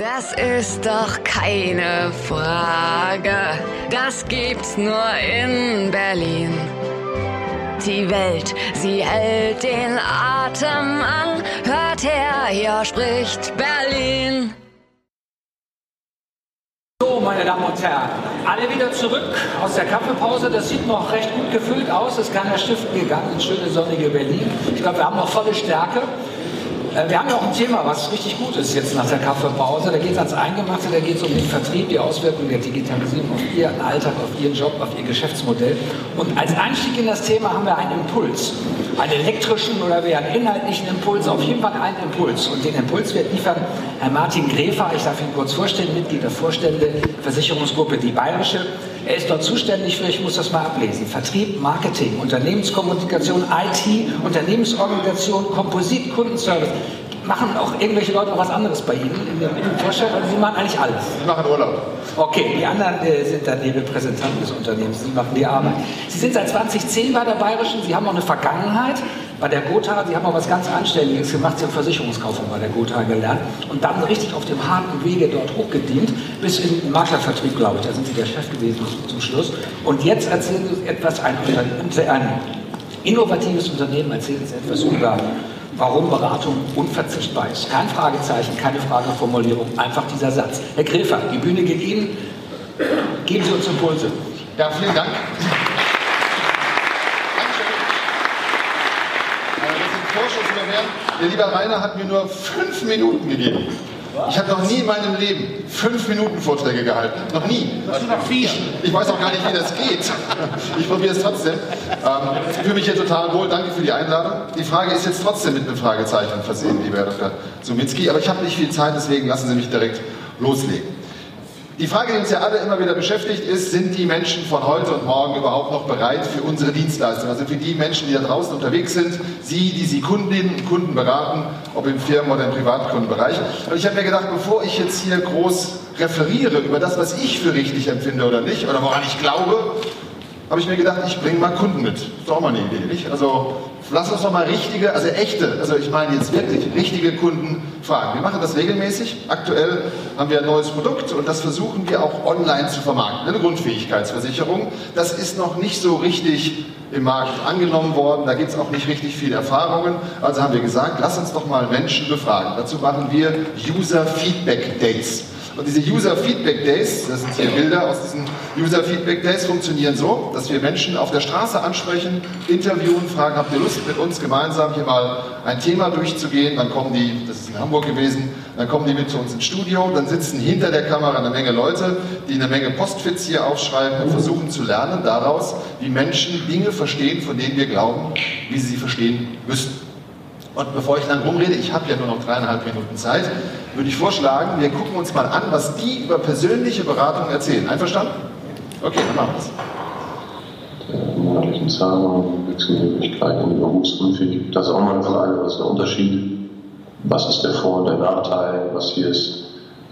Das ist doch keine Frage. Das gibt's nur in Berlin. Die Welt, sie hält den Atem an. Hört her, hier spricht Berlin. So, meine Damen und Herren, alle wieder zurück aus der Kaffeepause. Das sieht noch recht gut gefüllt aus. Es kann ja stiften gegangen ins schöne sonnige Berlin. Ich glaube, wir haben noch volle Stärke. Äh, wir haben ja auch ein Thema, was richtig gut ist jetzt nach der Kaffeepause. Da geht es ans Eingemachte, da geht es um den Vertrieb, die Auswirkungen der Digitalisierung auf Ihren Alltag, auf Ihren Job, auf Ihr Geschäftsmodell. Und als Einstieg in das Thema haben wir einen Impuls. Einen elektrischen oder einen inhaltlichen Impuls, auf jeden Fall einen Impuls. Und den Impuls wird liefern Herr Martin Gräfer, ich darf ihn kurz vorstellen, Mitglied der Vorstände, Versicherungsgruppe Die Bayerische. Er ist dort zuständig für, ich muss das mal ablesen, Vertrieb, Marketing, Unternehmenskommunikation, IT, Unternehmensorganisation, Komposit, Kundenservice. Machen auch irgendwelche Leute noch was anderes bei Ihnen in der Vorstellung? Oder Sie machen eigentlich alles? Sie machen Urlaub. Okay, die anderen äh, sind dann die Repräsentanten des Unternehmens, Sie machen die Arbeit. Sie sind seit 2010 bei der Bayerischen, Sie haben auch eine Vergangenheit bei der Gotha, Sie haben auch was ganz Anständiges gemacht, Sie haben Versicherungskaufmann bei der Gotha gelernt und dann richtig auf dem harten Wege dort hochgedient, bis in den Maklervertrieb, glaube ich, da sind Sie der Chef gewesen zum Schluss. Und jetzt erzählen Sie etwas, ein, ein innovatives Unternehmen, erzählen Sie etwas über warum Beratung unverzichtbar ist. Kein Fragezeichen, keine Frageformulierung, einfach dieser Satz. Herr Gräfer, die Bühne geht Ihnen. Geben Sie uns Impulse. Ja, vielen Dank. Der lieber Rainer hat mir nur fünf Minuten gegeben. Ich habe noch nie in meinem Leben fünf Minuten Vorträge gehalten. Noch nie. Ich, ich weiß auch gar nicht, wie das geht. Ich probiere es trotzdem. Ähm, ich fühle mich hier total wohl. Danke für die Einladung. Die Frage ist jetzt trotzdem mit einem Fragezeichen versehen, lieber Herr Dr. Sumitzki. Aber ich habe nicht viel Zeit, deswegen lassen Sie mich direkt loslegen. Die Frage, die uns ja alle immer wieder beschäftigt, ist, sind die Menschen von heute und morgen überhaupt noch bereit für unsere Dienstleistung? Also für die Menschen, die da draußen unterwegs sind, Sie, die Sie Kundinnen und Kunden beraten, ob im Firmen- oder im Privatkundenbereich. Und ich habe mir gedacht, bevor ich jetzt hier groß referiere über das, was ich für richtig empfinde oder nicht, oder woran ich glaube, habe ich mir gedacht, ich bringe mal Kunden mit. Das ist doch mal eine Idee, nicht? Also lass uns doch mal richtige, also echte, also ich meine jetzt wirklich richtige Kunden fragen. Wir machen das regelmäßig. Aktuell haben wir ein neues Produkt und das versuchen wir auch online zu vermarkten. Eine Grundfähigkeitsversicherung. Das ist noch nicht so richtig im Markt angenommen worden. Da gibt es auch nicht richtig viele Erfahrungen. Also haben wir gesagt, lass uns doch mal Menschen befragen. Dazu machen wir User Feedback Days. Und diese User Feedback Days, das sind hier Bilder aus diesen User Feedback Days, funktionieren so, dass wir Menschen auf der Straße ansprechen, interviewen, fragen, habt ihr Lust mit uns gemeinsam hier mal ein Thema durchzugehen? Dann kommen die, das ist in Hamburg gewesen, dann kommen die mit zu uns ins Studio, dann sitzen hinter der Kamera eine Menge Leute, die eine Menge Postfits hier aufschreiben und versuchen zu lernen daraus, wie Menschen Dinge verstehen, von denen wir glauben, wie sie sie verstehen müssen. Und bevor ich lang rumrede, ich habe ja nur noch dreieinhalb Minuten Zeit, würde ich vorschlagen, wir gucken uns mal an, was die über persönliche Beratung erzählen. Einverstanden? Okay, dann machen wir es. Monatlichen Zahlungen, Wechselmöglichkeiten, Berufsunfähigkeit. Das ist auch mal eine Frage, was ist der Unterschied? Was ist der Vor- und der Nachteil? Was hier ist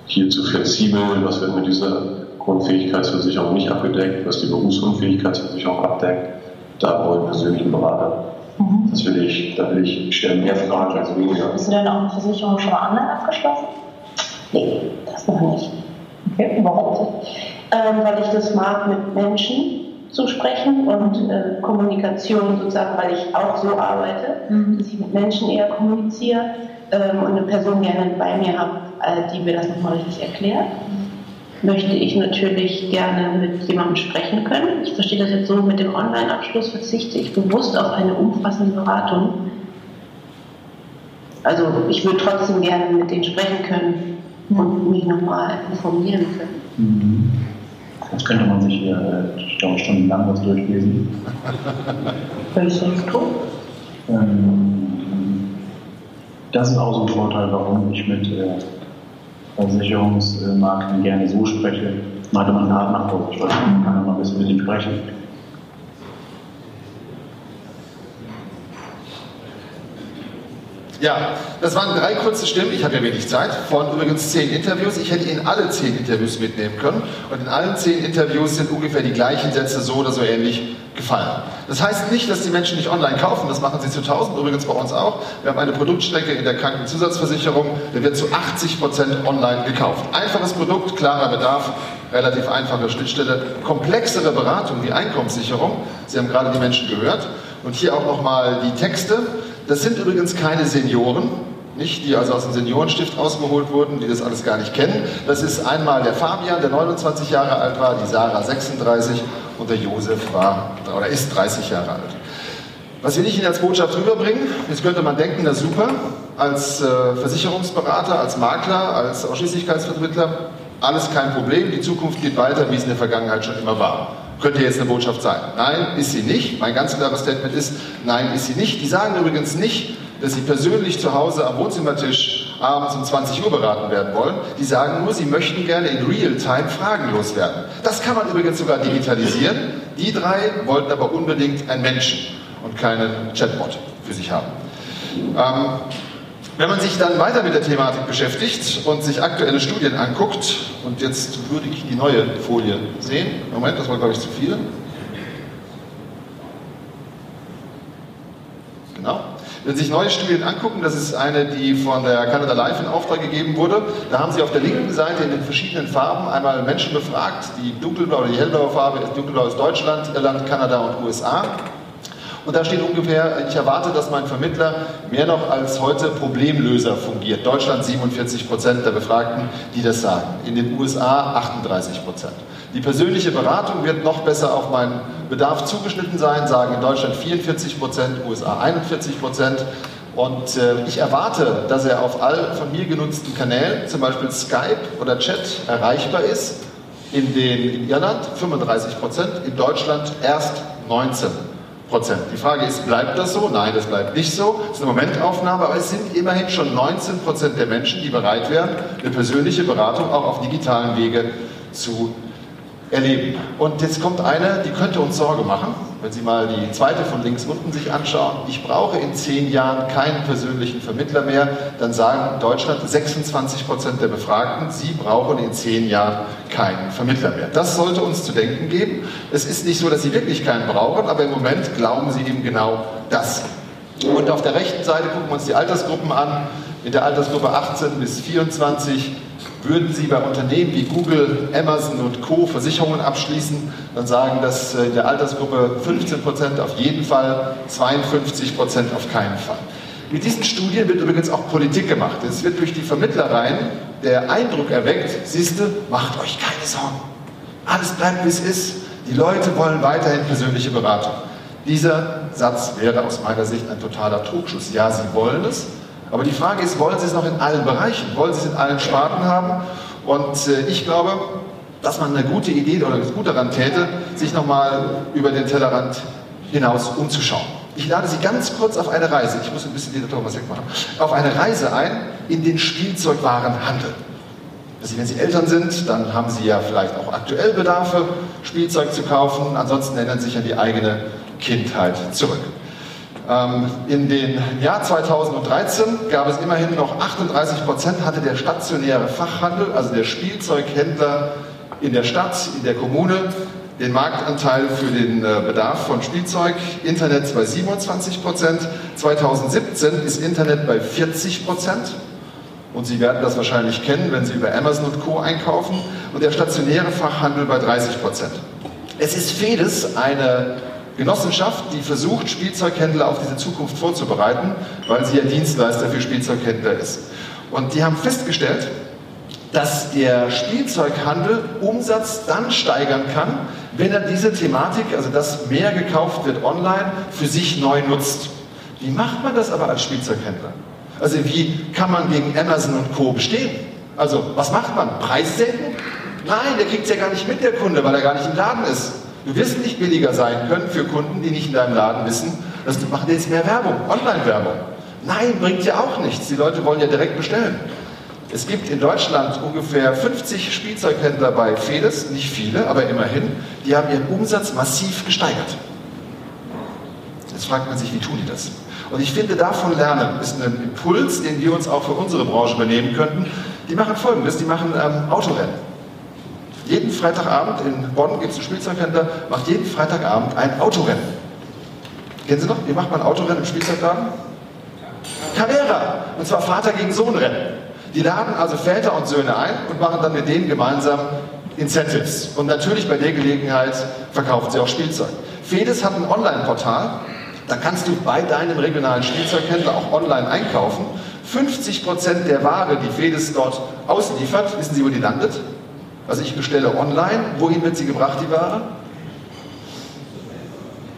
hier zu flexibel? Was wird mit dieser Grundfähigkeitsversicherung nicht abgedeckt? Was die Berufsunfähigkeitsversicherung abdeckt? Da wollen persönlichen Berater Mhm. Das will ich, da will ich, stellen mehr Fragen als weniger. Hast du denn auch eine Versicherung schon mal online abgeschlossen? Nee. Das noch nicht. Okay, warum? Ähm, weil ich das mag, mit Menschen zu sprechen und äh, Kommunikation sozusagen, weil ich auch so arbeite, mhm. dass ich mit Menschen eher kommuniziere ähm, und eine Person gerne bei mir habe, äh, die mir das nochmal richtig erklärt möchte ich natürlich gerne mit jemandem sprechen können. Ich verstehe das jetzt so, mit dem Online-Abschluss verzichte ich bewusst auf eine umfassende Beratung. Also ich würde trotzdem gerne mit denen sprechen können und mich nochmal informieren können. Mhm. Jetzt könnte man sich hier, ich glaube, stundenlang was durchlesen. Welches tun? Ähm, das ist auch so ein Vorteil, warum ich mit Versicherungsmarkt gerne so spreche, Art nach Hause. Ich weiß, man kann immer ein bisschen mit ihm sprechen. Ja, das waren drei kurze Stimmen, ich habe ja wenig Zeit, von übrigens zehn Interviews. Ich hätte Ihnen alle zehn Interviews mitnehmen können und in allen zehn Interviews sind ungefähr die gleichen Sätze so oder so ähnlich gefallen. Das heißt nicht, dass die Menschen nicht online kaufen, das machen sie zu 1000, übrigens bei uns auch. Wir haben eine Produktstrecke in der Krankenzusatzversicherung, der wird zu 80 Prozent online gekauft. Einfaches Produkt, klarer Bedarf, relativ einfache Schnittstelle, komplexere Beratung wie Einkommenssicherung. Sie haben gerade die Menschen gehört. Und hier auch nochmal die Texte. Das sind übrigens keine Senioren, nicht, die also aus dem Seniorenstift ausgeholt wurden, die das alles gar nicht kennen. Das ist einmal der Fabian, der 29 Jahre alt war, die Sarah 36 und der Josef war oder ist 30 Jahre alt. Was will ich Ihnen als Botschaft rüberbringen? Jetzt könnte man denken, na super, als äh, Versicherungsberater, als Makler, als Ausschließlichkeitsvermittler, alles kein Problem, die Zukunft geht weiter, wie es in der Vergangenheit schon immer war. Könnte jetzt eine Botschaft sein. Nein, ist sie nicht. Mein ganz klares Statement ist, nein, ist sie nicht. Die sagen übrigens nicht, dass sie persönlich zu Hause am Wohnzimmertisch abends um 20 Uhr beraten werden wollen. Die sagen nur, sie möchten gerne in Real-Time fragenlos werden. Das kann man übrigens sogar digitalisieren. Die drei wollten aber unbedingt einen Menschen und keinen Chatbot für sich haben. Ähm, wenn man sich dann weiter mit der Thematik beschäftigt und sich aktuelle Studien anguckt, und jetzt würde ich die neue Folie sehen, Moment, das war glaube ich zu viel. Genau. Wenn Sie sich neue Studien angucken, das ist eine, die von der Canada Life in Auftrag gegeben wurde, da haben Sie auf der linken Seite in den verschiedenen Farben einmal Menschen befragt, die dunkelblaue oder die hellblaue Farbe dunkelblau ist Deutschland, Irland, Kanada und USA. Und da steht ungefähr, ich erwarte, dass mein Vermittler mehr noch als heute Problemlöser fungiert. Deutschland 47 Prozent der Befragten, die das sagen. In den USA 38 Prozent. Die persönliche Beratung wird noch besser auf meinen Bedarf zugeschnitten sein, sagen in Deutschland 44 Prozent, USA 41 Prozent. Und äh, ich erwarte, dass er auf all von mir genutzten Kanälen, zum Beispiel Skype oder Chat, erreichbar ist. In, den, in Irland 35 Prozent, in Deutschland erst 19 Prozent. Die Frage ist, bleibt das so? Nein, das bleibt nicht so. Das ist eine Momentaufnahme, aber es sind immerhin schon 19 Prozent der Menschen, die bereit wären, eine persönliche Beratung auch auf digitalen Wege zu erleben. Und jetzt kommt eine, die könnte uns Sorge machen, wenn Sie mal die zweite von links unten sich anschauen. Ich brauche in zehn Jahren keinen persönlichen Vermittler mehr. Dann sagen Deutschland 26 Prozent der Befragten, sie brauchen in zehn Jahren keinen Vermittler mehr. Das sollte uns zu denken geben. Es ist nicht so, dass sie wirklich keinen brauchen, aber im Moment glauben sie eben genau das. Und auf der rechten Seite gucken wir uns die Altersgruppen an. In der Altersgruppe 18 bis 24 würden Sie bei Unternehmen wie Google, Amazon und Co. Versicherungen abschließen, dann sagen das in der Altersgruppe 15 Prozent auf jeden Fall, 52 Prozent auf keinen Fall. Mit diesen Studien wird übrigens auch Politik gemacht. Es wird durch die Vermittlereien der Eindruck erweckt, siehste, macht euch keine Sorgen. Alles bleibt, wie es ist. Die Leute wollen weiterhin persönliche Beratung. Dieser Satz wäre aus meiner Sicht ein totaler Trugschuss. Ja, sie wollen es, aber die Frage ist, wollen Sie es noch in allen Bereichen? Wollen Sie es in allen Sparten haben? Und äh, ich glaube, dass man eine gute Idee oder gut daran täte, sich nochmal über den Tellerrand hinaus umzuschauen. Ich lade Sie ganz kurz auf eine Reise, ich muss ein bisschen die Thomas wegmachen, auf eine Reise ein in den Spielzeugwarenhandel. Also wenn Sie Eltern sind, dann haben Sie ja vielleicht auch aktuell Bedarfe, Spielzeug zu kaufen. Ansonsten erinnern Sie sich an die eigene Kindheit zurück. Ähm, in den Jahr 2013 gab es immerhin noch 38 Prozent, hatte der stationäre Fachhandel, also der Spielzeughändler in der Stadt, in der Kommune, den Marktanteil für den äh, Bedarf von Spielzeug. Internet bei 27 Prozent. 2017 ist Internet bei 40 Prozent. Und Sie werden das wahrscheinlich kennen, wenn Sie über Amazon und Co. einkaufen. Und der stationäre Fachhandel bei 30 Prozent. Es ist Fedes eine Genossenschaft, die versucht, Spielzeughändler auf diese Zukunft vorzubereiten, weil sie ja Dienstleister für Spielzeughändler ist. Und die haben festgestellt, dass der Spielzeughandel Umsatz dann steigern kann, wenn er diese Thematik, also dass mehr gekauft wird online, für sich neu nutzt. Wie macht man das aber als Spielzeughändler? Also wie kann man gegen Amazon und Co. bestehen? Also was macht man? Preis senken? Nein, der kriegt es ja gar nicht mit, der Kunde, weil er gar nicht im Laden ist. Du wirst nicht billiger sein können für Kunden, die nicht in deinem Laden wissen, dass du machen jetzt mehr Werbung, Online-Werbung. Nein, bringt ja auch nichts. Die Leute wollen ja direkt bestellen. Es gibt in Deutschland ungefähr 50 Spielzeughändler bei Fedes, nicht viele, aber immerhin, die haben ihren Umsatz massiv gesteigert. Jetzt fragt man sich, wie tun die das? Und ich finde, davon lernen ist ein Impuls, den wir uns auch für unsere Branche übernehmen könnten. Die machen folgendes, die machen ähm, Autorennen. Jeden Freitagabend in Bonn gibt es einen Spielzeughändler, macht jeden Freitagabend ein Autorennen. Kennen Sie noch? Wie macht man Autorennen im Spielzeugladen? Carrera. Und zwar Vater gegen Sohn rennen. Die laden also Väter und Söhne ein und machen dann mit denen gemeinsam Incentives. Und natürlich bei der Gelegenheit verkaufen sie auch Spielzeug. Fedes hat ein Online-Portal, da kannst du bei deinem regionalen Spielzeughändler auch online einkaufen. 50% der Ware, die Fedes dort ausliefert, wissen Sie, wo die landet? Also ich bestelle online, wohin wird sie gebracht, die Ware?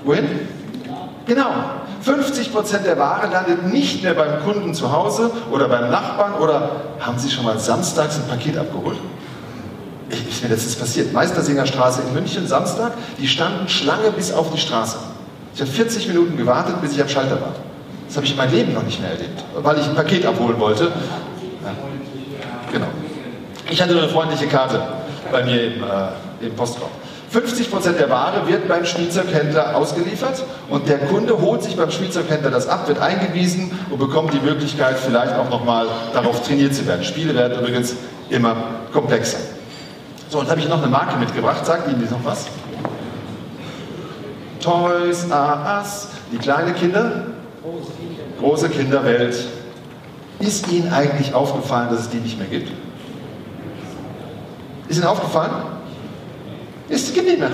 Wohin? Genau. 50% der Ware landet nicht mehr beim Kunden zu Hause oder beim Nachbarn oder haben Sie schon mal samstags ein Paket abgeholt? Ich, ich, das ist passiert. Meistersinger Straße in München, Samstag, die standen Schlange bis auf die Straße. Ich habe 40 Minuten gewartet, bis ich am Schalter war. Das habe ich in meinem Leben noch nicht mehr erlebt, weil ich ein Paket abholen wollte. Ja. Genau. Ich hatte eine freundliche Karte bei mir im, äh, im Postraum. 50% der Ware wird beim Spielzeughändler ausgeliefert und der Kunde holt sich beim Spielzeughändler das ab, wird eingewiesen und bekommt die Möglichkeit, vielleicht auch nochmal darauf trainiert zu werden. Spiele werden übrigens immer komplexer. So, und habe ich noch eine Marke mitgebracht. Sagt Ihnen die noch was? Toys R Us. Die kleine Kinder? Große Kinderwelt. Ist Ihnen eigentlich aufgefallen, dass es die nicht mehr gibt? Ist Ihnen aufgefallen? Es gibt nicht mehr.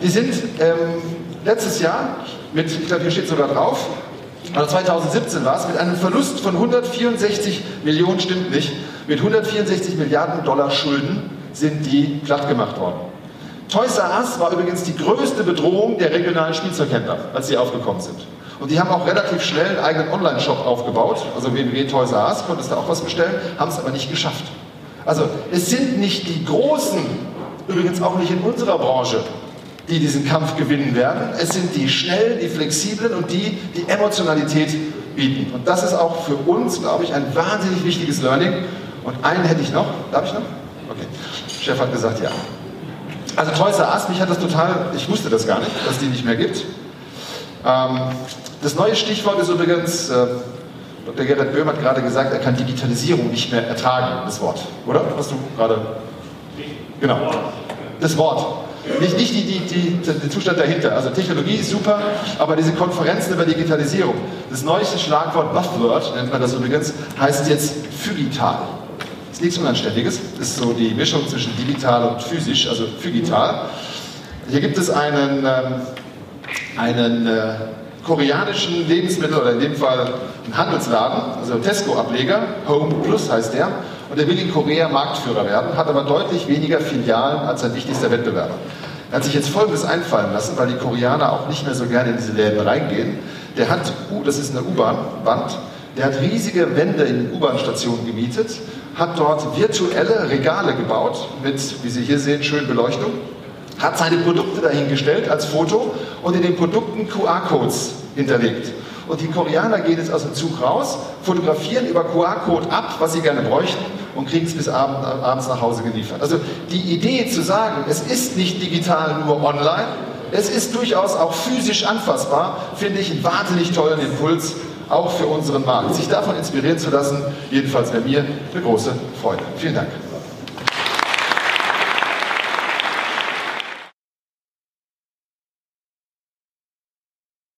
Die sind ähm, letztes Jahr mit, ich glaube, hier steht sogar drauf, also 2017 war es, mit einem Verlust von 164 Millionen, stimmt nicht, mit 164 Milliarden Dollar Schulden sind die platt gemacht worden. Toys R Us war übrigens die größte Bedrohung der regionalen Spielzeughändler, als sie aufgekommen sind. Und die haben auch relativ schnell einen eigenen Online-Shop aufgebaut, also www Toys R Us, konntest da auch was bestellen, haben es aber nicht geschafft. Also es sind nicht die Großen, übrigens auch nicht in unserer Branche, die diesen Kampf gewinnen werden. Es sind die Schnellen, die Flexiblen und die, die Emotionalität bieten. Und das ist auch für uns, glaube ich, ein wahnsinnig wichtiges Learning. Und einen hätte ich noch. Darf ich noch? Okay. Chef hat gesagt, ja. Also Toys R Us, mich hat das total, ich wusste das gar nicht, dass die nicht mehr gibt. Ähm, das neue Stichwort ist übrigens, äh, Dr. Gerhard Böhm hat gerade gesagt, er kann Digitalisierung nicht mehr ertragen, das Wort, oder? Was du gerade... Genau, das Wort. Nicht, nicht die, die, die, der Zustand dahinter. Also Technologie ist super, aber diese Konferenzen über Digitalisierung, das neueste Schlagwort Buzzword, nennt man das übrigens, heißt jetzt Phygital ist nichts Unanständiges. Das ist so die Mischung zwischen digital und physisch, also phygital. Hier gibt es einen, ähm, einen äh, koreanischen Lebensmittel, oder in dem Fall einen Handelsladen, also Tesco-Ableger, Home Plus heißt der, und der will in Korea Marktführer werden, hat aber deutlich weniger Filialen als sein wichtigster Wettbewerber. Er hat sich jetzt Folgendes einfallen lassen, weil die Koreaner auch nicht mehr so gerne in diese Läden reingehen. Der hat, uh, das ist eine U-Bahn-Wand, der hat riesige Wände in U-Bahn-Stationen gemietet hat dort virtuelle Regale gebaut mit, wie Sie hier sehen, schön Beleuchtung, hat seine Produkte dahingestellt als Foto und in den Produkten QR-Codes hinterlegt. Und die Koreaner gehen jetzt aus dem Zug raus, fotografieren über QR-Code ab, was sie gerne bräuchten und kriegen es bis abend, abends nach Hause geliefert. Also die Idee zu sagen, es ist nicht digital nur online, es ist durchaus auch physisch anfassbar, finde ich einen wahnsinnig tollen Impuls auch für unseren Markt. Sich davon inspirieren zu lassen, jedenfalls bei mir eine große Freude. Vielen Dank.